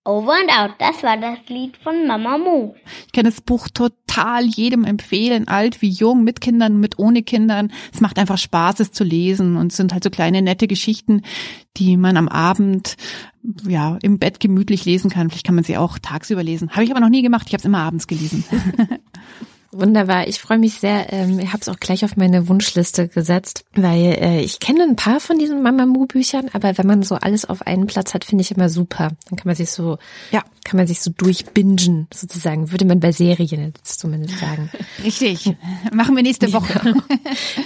Over and out. Das war das Lied von Mama Mu. Ich kann das Buch total jedem empfehlen, alt wie jung, mit Kindern, mit ohne Kindern. Es macht einfach Spaß, es zu lesen und es sind halt so kleine nette Geschichten, die man am Abend ja im Bett gemütlich lesen kann. Vielleicht kann man sie auch tagsüber lesen. Habe ich aber noch nie gemacht. Ich habe es immer abends gelesen. <laughs> Wunderbar. Ich freue mich sehr. Ähm, ich habe es auch gleich auf meine Wunschliste gesetzt, weil äh, ich kenne ein paar von diesen Mamamoo-Büchern, aber wenn man so alles auf einen Platz hat, finde ich immer super. Dann kann man sich so, ja, kann man sich so durchbingen, sozusagen. Würde man bei Serien jetzt zumindest sagen. <laughs> Richtig. Machen wir nächste Woche. Genau.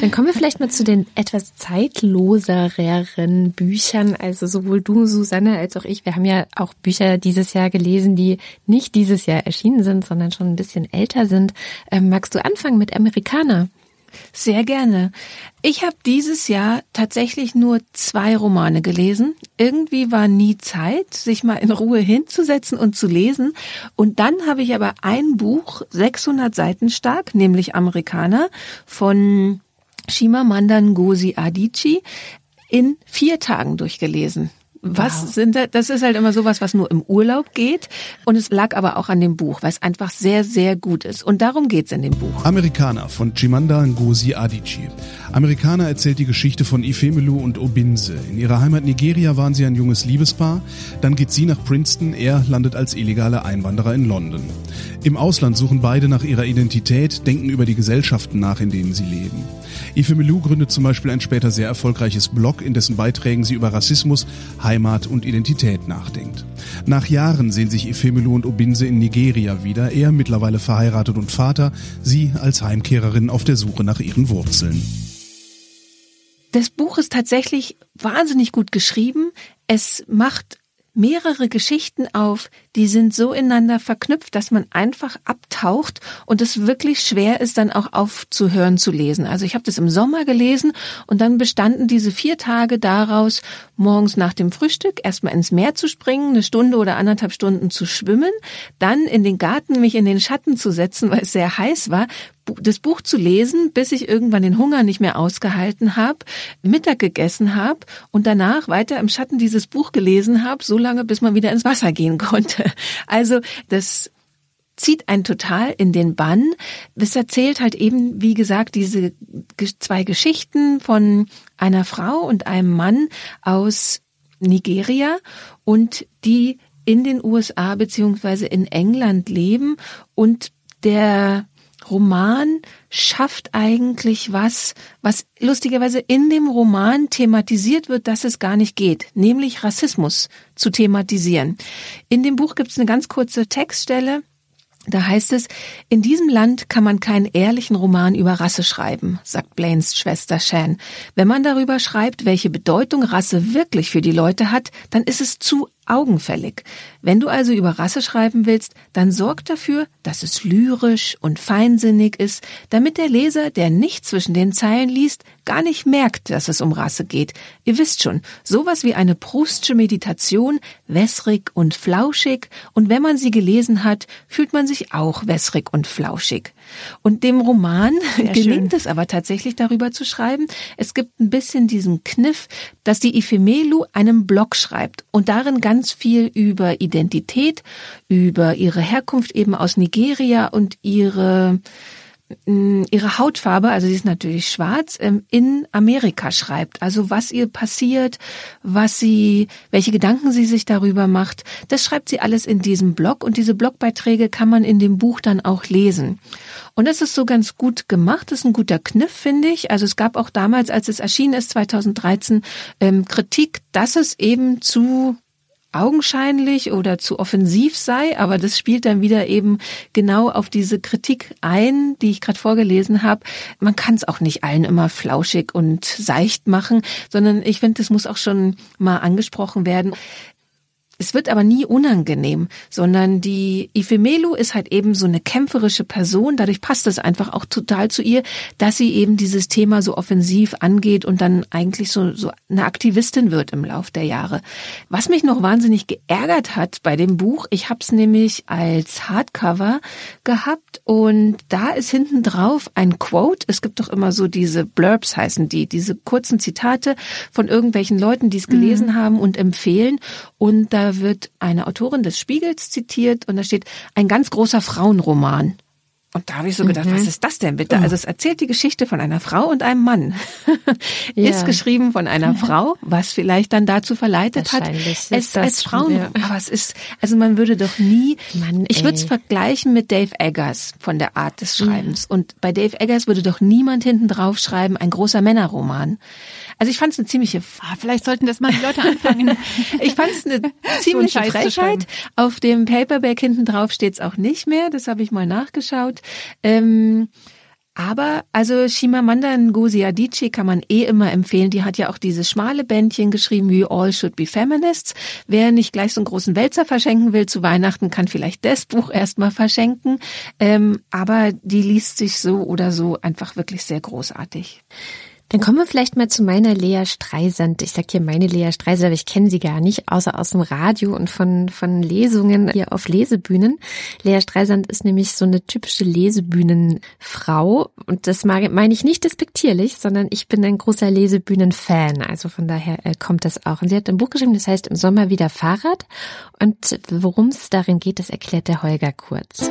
Dann kommen wir vielleicht mal zu den etwas zeitloseren Büchern. Also sowohl du, Susanne, als auch ich. Wir haben ja auch Bücher dieses Jahr gelesen, die nicht dieses Jahr erschienen sind, sondern schon ein bisschen älter sind. Ähm, magst du anfangen mit Amerikaner? Sehr gerne. Ich habe dieses Jahr tatsächlich nur zwei Romane gelesen. Irgendwie war nie Zeit, sich mal in Ruhe hinzusetzen und zu lesen. Und dann habe ich aber ein Buch, 600 Seiten stark, nämlich Amerikaner, von Shimamanda Ngozi Adichie in vier Tagen durchgelesen Was wow. sind das? Das ist halt immer sowas, was nur im Urlaub geht. Und es lag aber auch an dem Buch, weil es einfach sehr, sehr gut ist. Und darum geht's in dem Buch. Amerikaner von Chimanda Ngozi Adichie. Amerikaner erzählt die Geschichte von Ifemelu und Obinze. In ihrer Heimat Nigeria waren sie ein junges Liebespaar. Dann geht sie nach Princeton. Er landet als illegaler Einwanderer in London. Im Ausland suchen beide nach ihrer Identität, denken über die Gesellschaften nach, in denen sie leben. Ifemelu gründet zum Beispiel ein später sehr erfolgreiches Blog, in dessen Beiträgen sie über Rassismus, Heimat und Identität nachdenkt. Nach Jahren sehen sich Ifemelu und Obinse in Nigeria wieder, er mittlerweile verheiratet und Vater, sie als Heimkehrerin auf der Suche nach ihren Wurzeln. Das Buch ist tatsächlich wahnsinnig gut geschrieben. Es macht mehrere Geschichten auf, die sind so ineinander verknüpft, dass man einfach abtaucht und es wirklich schwer ist, dann auch aufzuhören zu lesen. Also ich habe das im Sommer gelesen und dann bestanden diese vier Tage daraus, morgens nach dem Frühstück erstmal ins Meer zu springen, eine Stunde oder anderthalb Stunden zu schwimmen, dann in den Garten mich in den Schatten zu setzen, weil es sehr heiß war, das Buch zu lesen, bis ich irgendwann den Hunger nicht mehr ausgehalten habe, Mittag gegessen habe und danach weiter im Schatten dieses Buch gelesen habe, so lange, bis man wieder ins Wasser gehen konnte. <laughs> Also das zieht einen total in den Bann. Es erzählt halt eben, wie gesagt, diese zwei Geschichten von einer Frau und einem Mann aus Nigeria und die in den USA beziehungsweise in England leben und der Roman schafft eigentlich was, was lustigerweise in dem Roman thematisiert wird, dass es gar nicht geht, nämlich Rassismus zu thematisieren. In dem Buch gibt es eine ganz kurze Textstelle, da heißt es, in diesem Land kann man keinen ehrlichen Roman über Rasse schreiben, sagt Blaines Schwester Shan. Wenn man darüber schreibt, welche Bedeutung Rasse wirklich für die Leute hat, dann ist es zu augenfällig. Wenn du also über Rasse schreiben willst, dann sorg dafür, dass es lyrisch und feinsinnig ist, damit der Leser, der nicht zwischen den Zeilen liest, gar nicht merkt, dass es um Rasse geht. Ihr wisst schon, sowas wie eine Proustsche Meditation, wässrig und flauschig, und wenn man sie gelesen hat, fühlt man sich auch wässrig und flauschig. Und dem Roman Sehr <laughs> gelingt schön. es aber tatsächlich darüber zu schreiben. Es gibt ein bisschen diesen Kniff, dass die Ifemelu einen Blog schreibt und darin ganz viel über Identität, über ihre Herkunft eben aus Nigeria und ihre Mm, ihre Hautfarbe, also sie ist natürlich schwarz, ähm, in Amerika schreibt. Also was ihr passiert, was sie, welche Gedanken sie sich darüber macht, das schreibt sie alles in diesem Blog und diese Blogbeiträge kann man in dem Buch dann auch lesen. Und das ist so ganz gut gemacht, das ist ein guter Kniff, finde ich. Also es gab auch damals, als es erschienen ist, 2013, ähm, Kritik, dass es eben zu augenscheinlich oder zu offensiv sei, aber das spielt dann wieder eben genau auf diese Kritik ein, die ich gerade vorgelesen habe. Man kann es auch nicht allen immer flauschig und seicht machen, sondern ich finde, das muss auch schon mal angesprochen werden. Wird aber nie unangenehm, sondern die Ifemelu ist halt eben so eine kämpferische Person. Dadurch passt es einfach auch total zu ihr, dass sie eben dieses Thema so offensiv angeht und dann eigentlich so, so eine Aktivistin wird im Lauf der Jahre. Was mich noch wahnsinnig geärgert hat bei dem Buch, ich habe es nämlich als Hardcover gehabt und da ist hinten drauf ein Quote. Es gibt doch immer so diese Blurbs heißen die, diese kurzen Zitate von irgendwelchen Leuten, die es gelesen mhm. haben und empfehlen. Und da wird eine Autorin des Spiegels zitiert und da steht ein ganz großer Frauenroman. Und da habe ich so gedacht, mhm. was ist das denn bitte? Also es erzählt die Geschichte von einer Frau und einem Mann. <laughs> ja. Ist geschrieben von einer <laughs> Frau, was vielleicht dann dazu verleitet hat, es als Frauen. Ja. Aber es ist, also man würde doch nie, Mann, ich würde es vergleichen mit Dave Eggers von der Art des Schreibens. Mhm. Und bei Dave Eggers würde doch niemand hinten drauf schreiben, ein großer Männerroman. Also ich fand es eine ziemliche. Ah, vielleicht sollten das mal die Leute anfangen. <laughs> ich fand es eine ziemliche so Frechheit. Auf dem Paperback hinten drauf steht es auch nicht mehr. Das habe ich mal nachgeschaut. Ähm, aber also Shimamanda Ngozi Adichie kann man eh immer empfehlen. Die hat ja auch dieses schmale Bändchen geschrieben, wie All Should Be Feminists. Wer nicht gleich so einen großen Wälzer verschenken will zu Weihnachten, kann vielleicht das Buch erstmal verschenken. Ähm, aber die liest sich so oder so einfach wirklich sehr großartig. Dann kommen wir vielleicht mal zu meiner Lea Streisand. Ich sag hier meine Lea Streisand, aber ich kenne sie gar nicht, außer aus dem Radio und von, von Lesungen hier auf Lesebühnen. Lea Streisand ist nämlich so eine typische Lesebühnenfrau. Und das meine ich nicht despektierlich, sondern ich bin ein großer Lesebühnenfan. Also von daher äh, kommt das auch. Und sie hat ein Buch geschrieben, das heißt Im Sommer wieder Fahrrad. Und worum es darin geht, das erklärt der Holger kurz.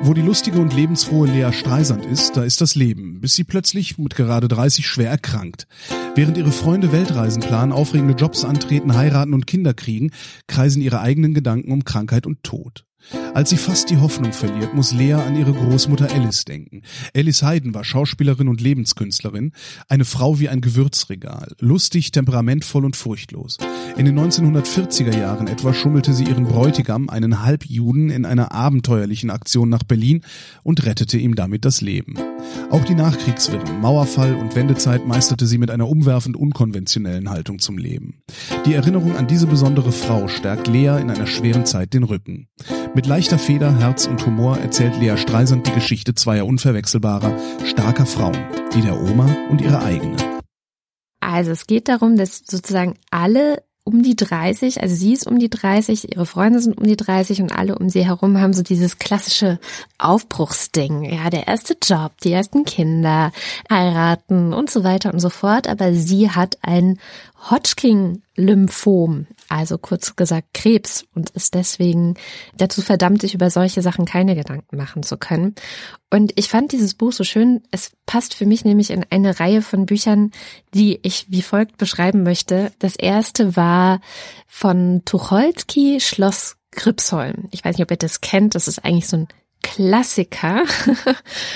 Wo die lustige und lebensfrohe Lea Streisand ist, da ist das Leben, bis sie plötzlich mit gerade 30 schwer erkrankt. Während ihre Freunde Weltreisen planen, aufregende Jobs antreten, heiraten und Kinder kriegen, kreisen ihre eigenen Gedanken um Krankheit und Tod. Als sie fast die Hoffnung verliert, muss Lea an ihre Großmutter Alice denken. Alice Hayden war Schauspielerin und Lebenskünstlerin, eine Frau wie ein Gewürzregal, lustig, temperamentvoll und furchtlos. In den 1940er Jahren etwa schummelte sie ihren Bräutigam, einen Halbjuden, in einer abenteuerlichen Aktion nach Berlin und rettete ihm damit das Leben. Auch die Nachkriegswirren, Mauerfall und Wendezeit meisterte sie mit einer umwerfend unkonventionellen Haltung zum Leben. Die Erinnerung an diese besondere Frau stärkt Lea in einer schweren Zeit den Rücken. Mit leichter Feder, Herz und Humor erzählt Lea Streisand die Geschichte zweier unverwechselbarer, starker Frauen, die der Oma und ihre eigene. Also es geht darum, dass sozusagen alle um die 30, also sie ist um die 30, ihre Freunde sind um die 30 und alle um sie herum haben so dieses klassische Aufbruchsding. Ja, der erste Job, die ersten Kinder, heiraten und so weiter und so fort. Aber sie hat ein Hodgkin-Lymphom, also kurz gesagt Krebs und ist deswegen dazu verdammt, sich über solche Sachen keine Gedanken machen zu können. Und ich fand dieses Buch so schön. Es passt für mich nämlich in eine Reihe von Büchern, die ich wie folgt beschreiben möchte. Das erste war von Tucholsky, Schloss Gripsholm. Ich weiß nicht, ob ihr das kennt. Das ist eigentlich so ein Klassiker.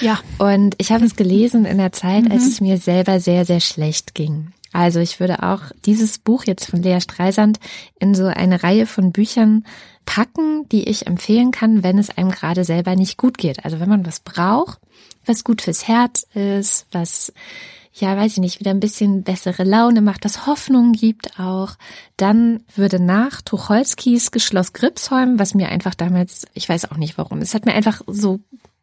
Ja. <laughs> Und ich habe es gelesen in der Zeit, als es mir selber sehr, sehr schlecht ging. Also ich würde auch dieses Buch jetzt von Lea Streisand in so eine Reihe von Büchern packen, die ich empfehlen kann, wenn es einem gerade selber nicht gut geht. Also wenn man was braucht, was gut fürs Herz ist, was ja, weiß ich nicht, wieder ein bisschen bessere Laune macht, das Hoffnung gibt auch, dann würde nach Tucholskis Geschloss Gripsholm, was mir einfach damals, ich weiß auch nicht warum, es hat mir einfach so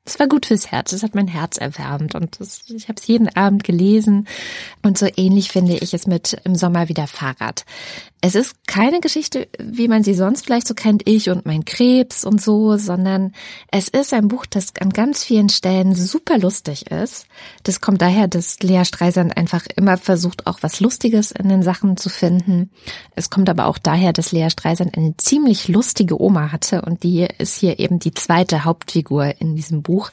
es war gut fürs Herz, es hat mein Herz erwärmt und das, ich habe es jeden Abend gelesen und so ähnlich finde ich es mit im Sommer wieder Fahrrad. Es ist keine Geschichte, wie man sie sonst vielleicht so kennt, ich und mein Krebs und so, sondern es ist ein Buch, das an ganz vielen Stellen super lustig ist. Das kommt daher, dass Lea Streisand einfach immer versucht, auch was Lustiges in den Sachen zu finden. Es kommt aber auch daher, dass Lea Streisand eine ziemlich lustige Oma hatte und die ist hier eben die zweite Hauptfigur in diesem Buch.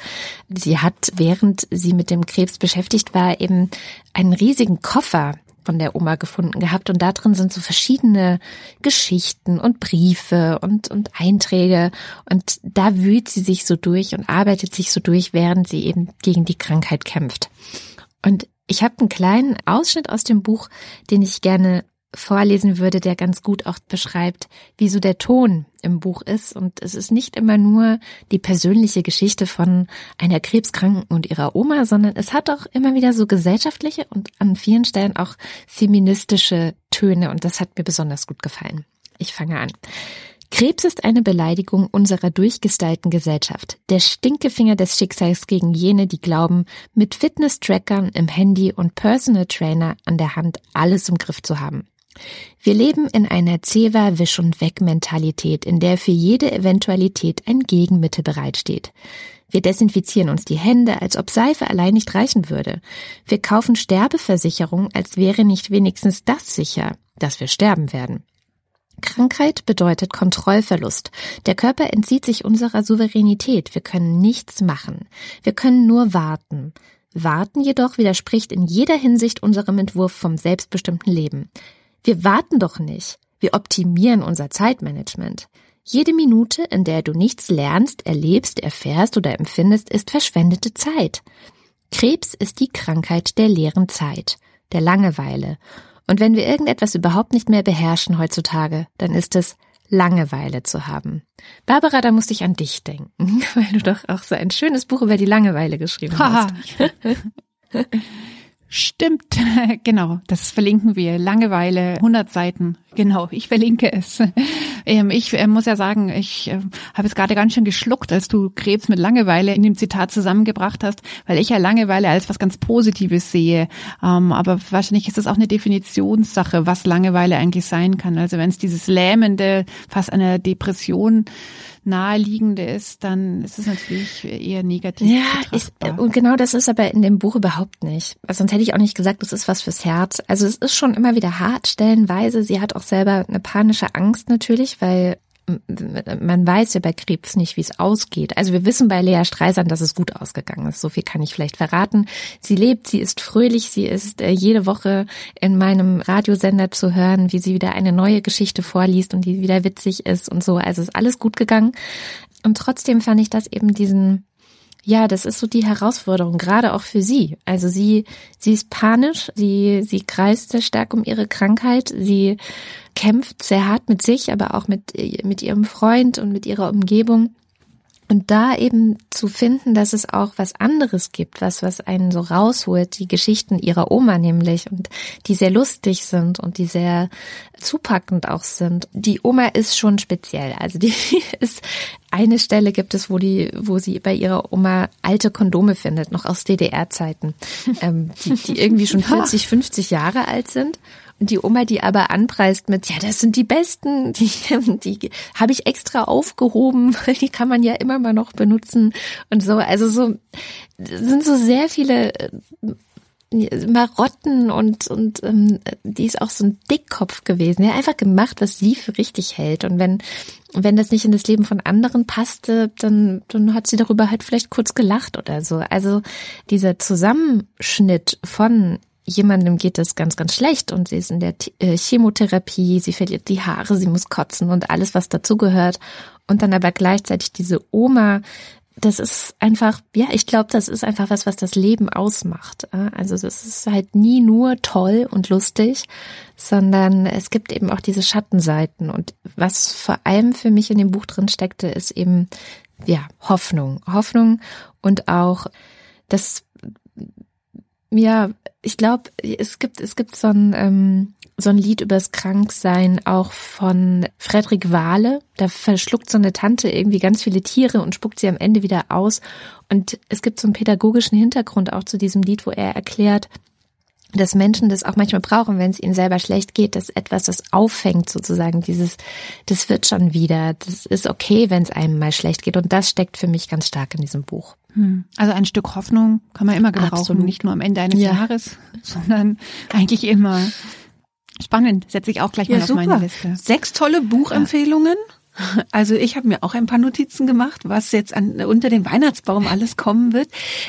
Sie hat, während sie mit dem Krebs beschäftigt war, eben einen riesigen Koffer von der Oma gefunden gehabt und da drin sind so verschiedene Geschichten und Briefe und, und Einträge und da wühlt sie sich so durch und arbeitet sich so durch, während sie eben gegen die Krankheit kämpft. Und ich habe einen kleinen Ausschnitt aus dem Buch, den ich gerne vorlesen würde, der ganz gut auch beschreibt, wie so der Ton im Buch ist. Und es ist nicht immer nur die persönliche Geschichte von einer Krebskranken und ihrer Oma, sondern es hat auch immer wieder so gesellschaftliche und an vielen Stellen auch feministische Töne. Und das hat mir besonders gut gefallen. Ich fange an. Krebs ist eine Beleidigung unserer durchgestylten Gesellschaft, der Stinkefinger des Schicksals gegen jene, die glauben, mit Fitness-Trackern im Handy und Personal Trainer an der Hand alles im Griff zu haben. Wir leben in einer Zewa Wisch und Weg Mentalität, in der für jede Eventualität ein Gegenmittel bereitsteht. Wir desinfizieren uns die Hände, als ob Seife allein nicht reichen würde. Wir kaufen Sterbeversicherung, als wäre nicht wenigstens das sicher, dass wir sterben werden. Krankheit bedeutet Kontrollverlust. Der Körper entzieht sich unserer Souveränität. Wir können nichts machen. Wir können nur warten. Warten jedoch widerspricht in jeder Hinsicht unserem Entwurf vom selbstbestimmten Leben. Wir warten doch nicht. Wir optimieren unser Zeitmanagement. Jede Minute, in der du nichts lernst, erlebst, erfährst oder empfindest, ist verschwendete Zeit. Krebs ist die Krankheit der leeren Zeit, der Langeweile. Und wenn wir irgendetwas überhaupt nicht mehr beherrschen heutzutage, dann ist es Langeweile zu haben. Barbara, da musste ich an dich denken, <laughs> weil du doch auch so ein schönes Buch über die Langeweile geschrieben hast. <laughs> Stimmt, <laughs> genau. Das verlinken wir. Langeweile, 100 Seiten. Genau, ich verlinke es. <laughs> Ähm, ich äh, muss ja sagen, ich äh, habe es gerade ganz schön geschluckt, als du Krebs mit Langeweile in dem Zitat zusammengebracht hast, weil ich ja Langeweile als was ganz Positives sehe. Ähm, aber wahrscheinlich ist es auch eine Definitionssache, was Langeweile eigentlich sein kann. Also wenn es dieses lähmende, fast einer Depression naheliegende ist, dann ist es natürlich eher negativ. Ja, ich, und genau das ist aber in dem Buch überhaupt nicht. Also sonst hätte ich auch nicht gesagt, das ist was fürs Herz. Also es ist schon immer wieder hart, stellenweise. Sie hat auch selber eine panische Angst natürlich, weil man weiß ja bei Krebs nicht, wie es ausgeht. Also wir wissen bei Lea Streisand, dass es gut ausgegangen ist. So viel kann ich vielleicht verraten. Sie lebt, sie ist fröhlich, sie ist äh, jede Woche in meinem Radiosender zu hören, wie sie wieder eine neue Geschichte vorliest und die wieder witzig ist und so. Also ist alles gut gegangen. Und trotzdem fand ich das eben diesen ja, das ist so die Herausforderung, gerade auch für sie. Also sie, sie ist panisch, sie, sie kreist sehr stark um ihre Krankheit, sie kämpft sehr hart mit sich, aber auch mit, mit ihrem Freund und mit ihrer Umgebung. Und da eben zu finden, dass es auch was anderes gibt, was, was einen so rausholt, die Geschichten ihrer Oma nämlich und die sehr lustig sind und die sehr zupackend auch sind. Die Oma ist schon speziell. Also die <laughs> ist, eine Stelle gibt es, wo die, wo sie bei ihrer Oma alte Kondome findet, noch aus DDR-Zeiten, <laughs> ähm, die, die irgendwie schon 40, 50 Jahre alt sind. Die Oma, die aber anpreist mit, ja, das sind die besten, <laughs> die, die habe ich extra aufgehoben, <laughs> weil die kann man ja immer mal noch benutzen und so. Also so sind so sehr viele äh, Marotten und und ähm, die ist auch so ein Dickkopf gewesen. Ja, einfach gemacht, was sie für richtig hält. Und wenn wenn das nicht in das Leben von anderen passte, dann dann hat sie darüber halt vielleicht kurz gelacht oder so. Also dieser Zusammenschnitt von jemandem geht es ganz, ganz schlecht und sie ist in der äh, Chemotherapie, sie verliert die Haare, sie muss kotzen und alles, was dazugehört. Und dann aber gleichzeitig diese Oma, das ist einfach, ja, ich glaube, das ist einfach was, was das Leben ausmacht. Also das ist halt nie nur toll und lustig, sondern es gibt eben auch diese Schattenseiten. Und was vor allem für mich in dem Buch drin steckte, ist eben, ja, Hoffnung. Hoffnung und auch das ja, ich glaube, es gibt, es gibt so ein, ähm, so ein Lied übers Kranksein auch von Frederik Wahle. Da verschluckt so eine Tante irgendwie ganz viele Tiere und spuckt sie am Ende wieder aus. Und es gibt so einen pädagogischen Hintergrund auch zu diesem Lied, wo er erklärt, dass Menschen das auch manchmal brauchen, wenn es ihnen selber schlecht geht, dass etwas das auffängt sozusagen, dieses, das wird schon wieder, das ist okay, wenn es einem mal schlecht geht. Und das steckt für mich ganz stark in diesem Buch. Hm. Also ein Stück Hoffnung kann man immer gebrauchen, Absolut. nicht nur am Ende eines ja. Jahres, sondern eigentlich immer. Spannend, setze ich auch gleich ja, mal auf super. meine Liste. Sechs tolle Buchempfehlungen. Ja. Also ich habe mir auch ein paar Notizen gemacht, was jetzt an, unter dem Weihnachtsbaum alles kommen wird.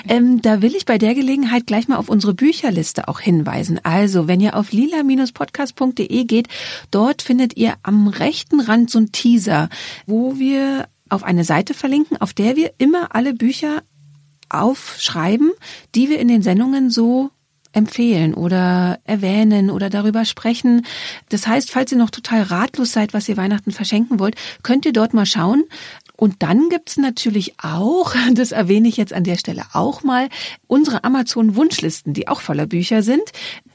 Ähm, da will ich bei der Gelegenheit gleich mal auf unsere Bücherliste auch hinweisen. Also wenn ihr auf lila-podcast.de geht, dort findet ihr am rechten Rand so ein Teaser, wo wir auf eine Seite verlinken, auf der wir immer alle Bücher aufschreiben, die wir in den Sendungen so empfehlen oder erwähnen oder darüber sprechen. Das heißt, falls ihr noch total ratlos seid, was ihr Weihnachten verschenken wollt, könnt ihr dort mal schauen. Und dann gibt's natürlich auch, <laughs> das erwähne ich jetzt an der Stelle auch mal, unsere Amazon-Wunschlisten, die auch voller Bücher sind,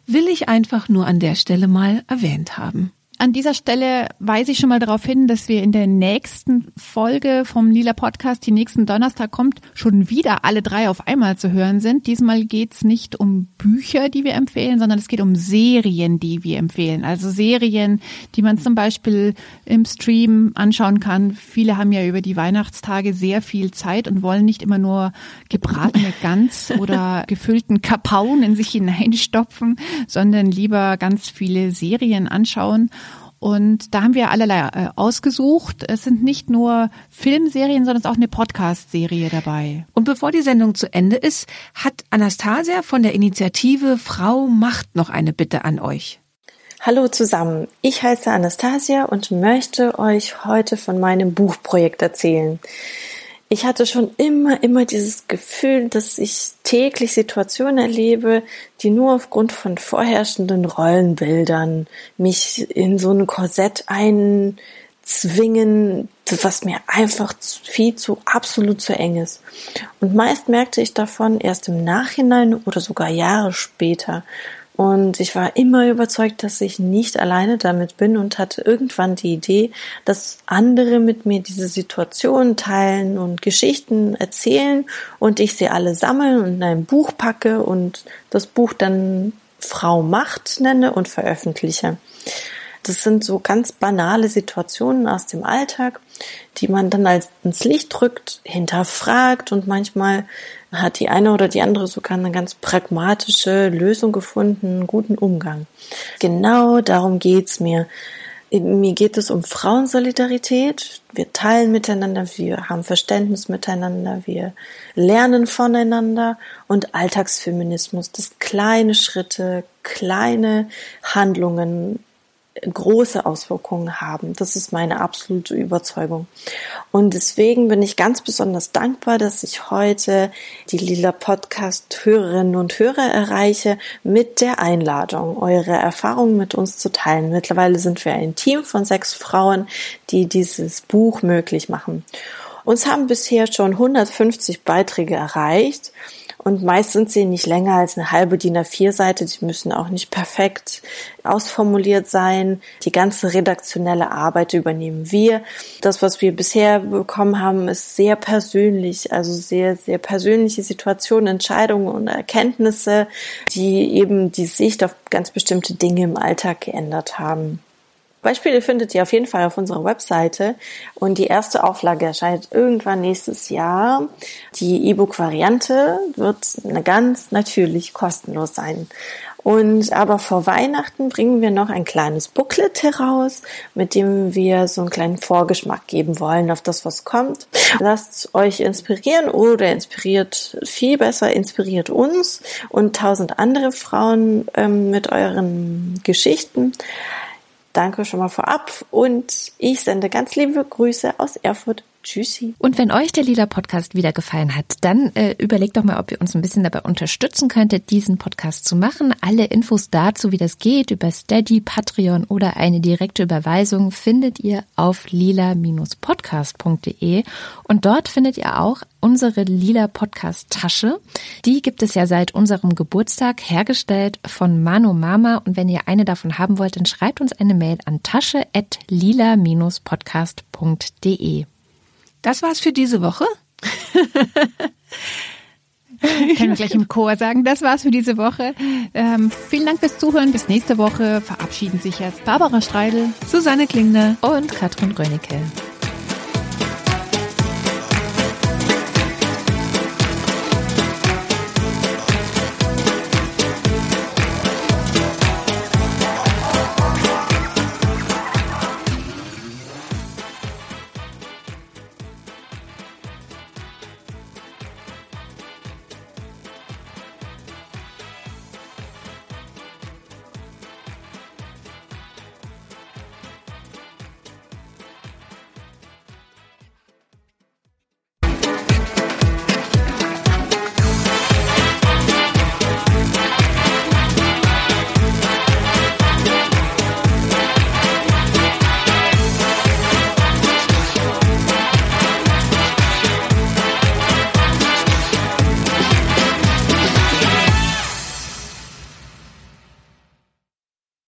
will ich einfach nur an der Stelle mal erwähnt haben. An dieser Stelle weise ich schon mal darauf hin, dass wir in der nächsten Folge vom Lila Podcast, die nächsten Donnerstag kommt, schon wieder alle drei auf einmal zu hören sind. Diesmal geht's nicht um Bücher, die wir empfehlen, sondern es geht um Serien, die wir empfehlen. Also Serien, die man zum Beispiel im Stream anschauen kann. Viele haben ja über die Weihnachtstage sehr viel Zeit und wollen nicht immer nur gebratene <laughs> Gans oder gefüllten Kapaun in sich hineinstopfen, sondern lieber ganz viele Serien anschauen. Und da haben wir allerlei äh, ausgesucht. Es sind nicht nur Filmserien, sondern es ist auch eine Podcast-Serie dabei. Und bevor die Sendung zu Ende ist, hat Anastasia von der Initiative Frau macht noch eine Bitte an euch. Hallo zusammen, ich heiße Anastasia und möchte euch heute von meinem Buchprojekt erzählen ich hatte schon immer, immer dieses Gefühl, dass ich täglich Situationen erlebe, die nur aufgrund von vorherrschenden Rollenbildern mich in so ein Korsett einzwängen zwingen, was mir einfach viel zu absolut zu eng ist. Und meist merkte ich davon erst im Nachhinein oder sogar Jahre später. Und ich war immer überzeugt, dass ich nicht alleine damit bin und hatte irgendwann die Idee, dass andere mit mir diese Situation teilen und Geschichten erzählen und ich sie alle sammeln und in ein Buch packe und das Buch dann Frau Macht nenne und veröffentliche. Das sind so ganz banale Situationen aus dem Alltag, die man dann als ins Licht drückt, hinterfragt und manchmal hat die eine oder die andere sogar eine ganz pragmatische Lösung gefunden, einen guten Umgang. Genau darum geht's mir. Mir geht es um Frauensolidarität. Wir teilen miteinander, wir haben Verständnis miteinander, wir lernen voneinander und Alltagsfeminismus, das kleine Schritte, kleine Handlungen große Auswirkungen haben. Das ist meine absolute Überzeugung. Und deswegen bin ich ganz besonders dankbar, dass ich heute die Lila Podcast Hörerinnen und Hörer erreiche mit der Einladung, eure Erfahrungen mit uns zu teilen. Mittlerweile sind wir ein Team von sechs Frauen, die dieses Buch möglich machen. Uns haben bisher schon 150 Beiträge erreicht und meist sind sie nicht länger als eine halbe DIN A4-Seite. Die müssen auch nicht perfekt ausformuliert sein. Die ganze redaktionelle Arbeit übernehmen wir. Das, was wir bisher bekommen haben, ist sehr persönlich, also sehr, sehr persönliche Situationen, Entscheidungen und Erkenntnisse, die eben die Sicht auf ganz bestimmte Dinge im Alltag geändert haben. Beispiele findet ihr auf jeden Fall auf unserer Webseite und die erste Auflage erscheint irgendwann nächstes Jahr. Die E-Book-Variante wird ganz natürlich kostenlos sein. Und aber vor Weihnachten bringen wir noch ein kleines Booklet heraus, mit dem wir so einen kleinen Vorgeschmack geben wollen auf das, was kommt. Lasst euch inspirieren oder inspiriert viel besser, inspiriert uns und tausend andere Frauen ähm, mit euren Geschichten. Danke schon mal vorab und ich sende ganz liebe Grüße aus Erfurt. Tschüssi. Und wenn euch der Lila Podcast wieder gefallen hat, dann äh, überlegt doch mal, ob ihr uns ein bisschen dabei unterstützen könntet, diesen Podcast zu machen. Alle Infos dazu, wie das geht, über Steady, Patreon oder eine direkte Überweisung findet ihr auf lila-podcast.de und dort findet ihr auch unsere Lila Podcast Tasche. Die gibt es ja seit unserem Geburtstag hergestellt von Mano Mama und wenn ihr eine davon haben wollt, dann schreibt uns eine Mail an tasche@lila-podcast.de. Das war's für diese Woche. <laughs> Können wir gleich im Chor sagen, das war's für diese Woche. Ähm, vielen Dank fürs Zuhören. Bis nächste Woche verabschieden sich jetzt Barbara Streidel, Susanne Klingner und Katrin Rönicke.